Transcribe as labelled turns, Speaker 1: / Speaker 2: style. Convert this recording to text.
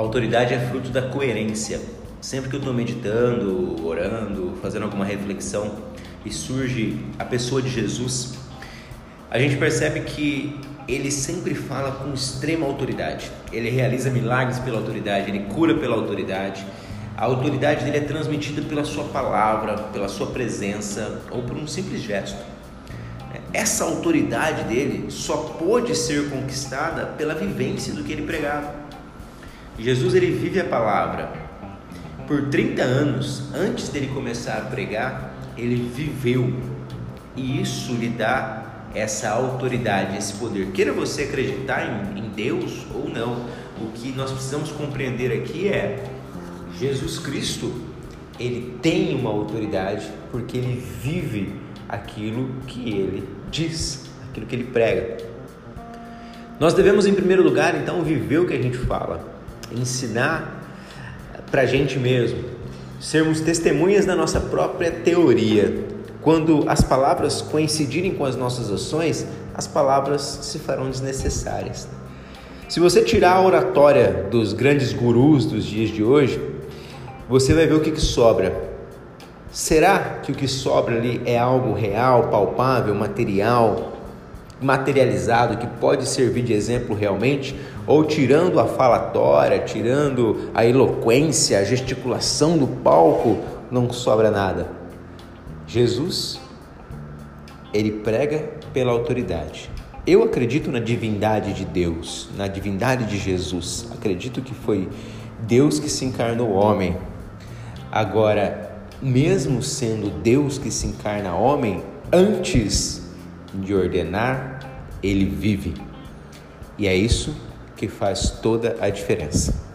Speaker 1: autoridade é fruto da coerência. Sempre que eu estou meditando, orando, fazendo alguma reflexão e surge a pessoa de Jesus, a gente percebe que ele sempre fala com extrema autoridade. Ele realiza milagres pela autoridade, ele cura pela autoridade. A autoridade dele é transmitida pela sua palavra, pela sua presença ou por um simples gesto. Essa autoridade dele só pôde ser conquistada pela vivência do que ele pregava. Jesus ele vive a palavra. Por 30 anos antes dele começar a pregar, ele viveu. E isso lhe dá essa autoridade, esse poder. Queira você acreditar em, Deus ou não, o que nós precisamos compreender aqui é Jesus Cristo, ele tem uma autoridade porque ele vive aquilo que ele diz, aquilo que ele prega. Nós devemos, em primeiro lugar, então, viver o que a gente fala, ensinar para a gente mesmo, sermos testemunhas da nossa própria teoria, quando as palavras coincidirem com as nossas ações, as palavras se farão desnecessárias. Se você tirar a oratória dos grandes gurus dos dias de hoje, você vai ver o que, que sobra. Será que o que sobra ali é algo real, palpável, material, materializado, que pode servir de exemplo realmente? Ou tirando a falatória, tirando a eloquência, a gesticulação do palco, não sobra nada? Jesus, ele prega pela autoridade. Eu acredito na divindade de Deus, na divindade de Jesus. Acredito que foi Deus que se encarnou homem. Agora, mesmo sendo Deus que se encarna homem, antes de ordenar, ele vive. E é isso que faz toda a diferença.